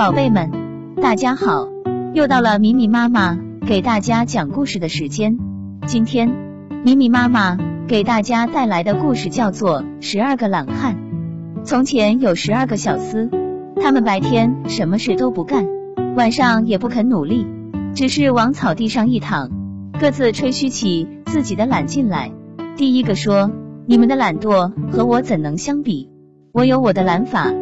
宝贝们，大家好，又到了米米妈妈给大家讲故事的时间。今天，米米妈妈给大家带来的故事叫做《十二个懒汉》。从前有十二个小厮，他们白天什么事都不干，晚上也不肯努力，只是往草地上一躺，各自吹嘘起自己的懒劲来。第一个说：“你们的懒惰和我怎能相比？我有我的懒法。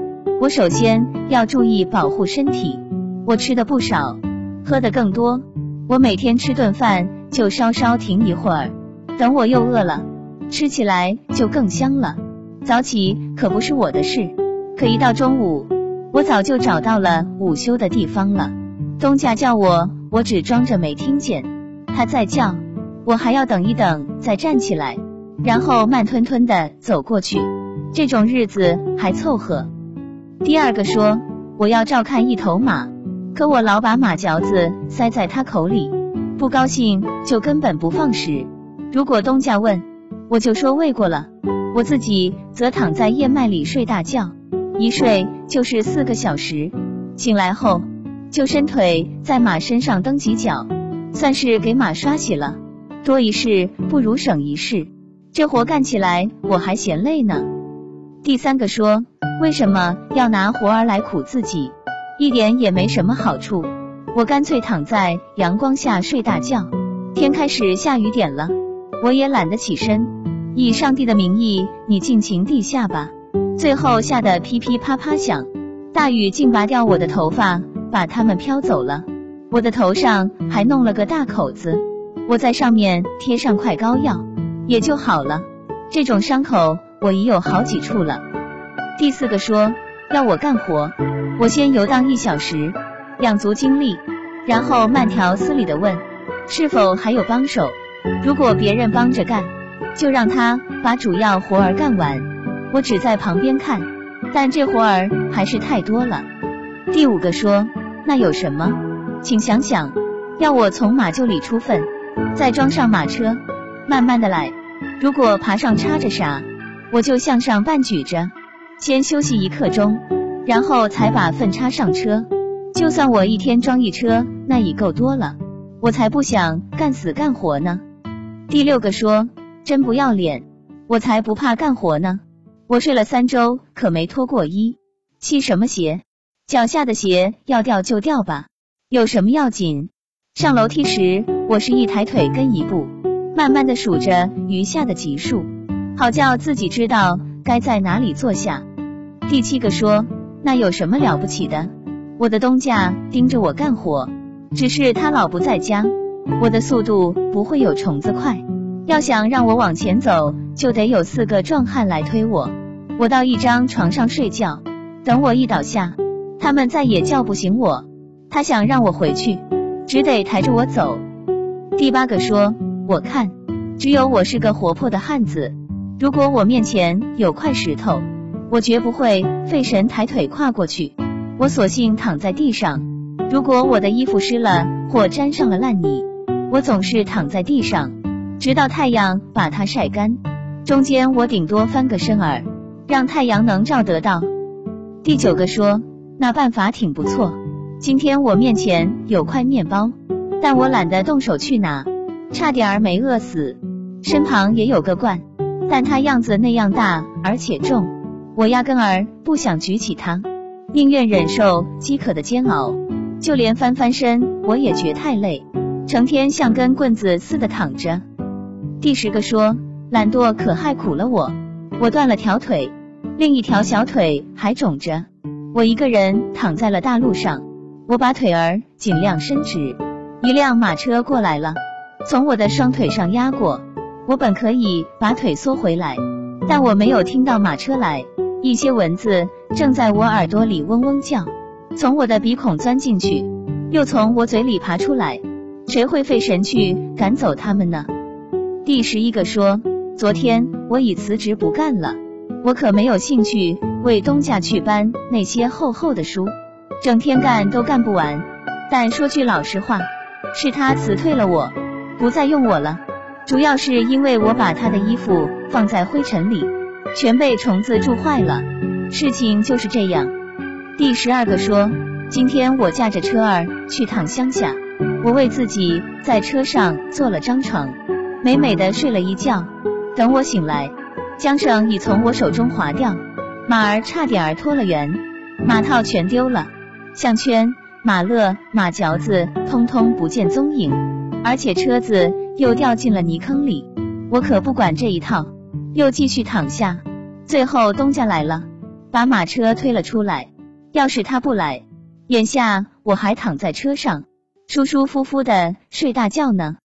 我首先要注意保护身体。我吃的不少，喝的更多。我每天吃顿饭就稍稍停一会儿，等我又饿了，吃起来就更香了。早起可不是我的事，可一到中午，我早就找到了午休的地方了。东家叫我，我只装着没听见。他在叫，我还要等一等再站起来。”然后慢吞吞的走过去，这种日子还凑合。第二个说，我要照看一头马，可我老把马嚼子塞在他口里，不高兴就根本不放食。如果东家问，我就说喂过了，我自己则躺在燕麦里睡大觉，一睡就是四个小时，醒来后就伸腿在马身上蹬几脚，算是给马刷洗了。多一事不如省一事。这活干起来我还嫌累呢。第三个说，为什么要拿活儿来苦自己？一点也没什么好处。我干脆躺在阳光下睡大觉。天开始下雨点了，我也懒得起身。以上帝的名义，你尽情地下吧。最后下的噼噼啪啪响，大雨竟拔掉我的头发，把它们飘走了。我的头上还弄了个大口子，我在上面贴上块膏药。也就好了，这种伤口我已有好几处了。第四个说要我干活，我先游荡一小时，养足精力，然后慢条斯理的问是否还有帮手。如果别人帮着干，就让他把主要活儿干完，我只在旁边看。但这活儿还是太多了。第五个说那有什么？请想想，要我从马厩里出粪，再装上马车，慢慢的来。如果爬上插着啥，我就向上半举着，先休息一刻钟，然后才把粪叉上车。就算我一天装一车，那已够多了。我才不想干死干活呢。第六个说，真不要脸，我才不怕干活呢。我睡了三周，可没脱过衣，系什么鞋？脚下的鞋要掉就掉吧，有什么要紧？上楼梯时，我是一抬腿跟一步。慢慢的数着余下的级数，好叫自己知道该在哪里坐下。第七个说，那有什么了不起的？我的东家盯着我干活，只是他老不在家，我的速度不会有虫子快。要想让我往前走，就得有四个壮汉来推我。我到一张床上睡觉，等我一倒下，他们再也叫不醒我。他想让我回去，只得抬着我走。第八个说。我看，只有我是个活泼的汉子。如果我面前有块石头，我绝不会费神抬腿跨过去。我索性躺在地上。如果我的衣服湿了或沾上了烂泥，我总是躺在地上，直到太阳把它晒干。中间我顶多翻个身儿，让太阳能照得到。第九个说，那办法挺不错。今天我面前有块面包，但我懒得动手去拿。差点儿没饿死，身旁也有个罐，但它样子那样大而且重，我压根儿不想举起它，宁愿忍受饥渴的煎熬。就连翻翻身我也觉太累，成天像根棍子似的躺着。第十个说，懒惰可害苦了我，我断了条腿，另一条小腿还肿着，我一个人躺在了大路上，我把腿儿尽量伸直，一辆马车过来了。从我的双腿上压过，我本可以把腿缩回来，但我没有听到马车来。一些蚊子正在我耳朵里嗡嗡叫，从我的鼻孔钻进去，又从我嘴里爬出来。谁会费神去赶走他们呢？第十一个说，昨天我已辞职不干了，我可没有兴趣为东家去搬那些厚厚的书，整天干都干不完。但说句老实话，是他辞退了我。不再用我了，主要是因为我把他的衣服放在灰尘里，全被虫子蛀坏了。事情就是这样。第十二个说，今天我驾着车儿去趟乡下，我为自己在车上做了张床，美美的睡了一觉。等我醒来，缰绳已从我手中滑掉，马儿差点儿脱了缘，马套全丢了，项圈、马勒、马嚼子通通不见踪影，而且车子又掉进了泥坑里。我可不管这一套，又继续躺下。最后东家来了，把马车推了出来。要是他不来，眼下我还躺在车上，舒舒服服的睡大觉呢。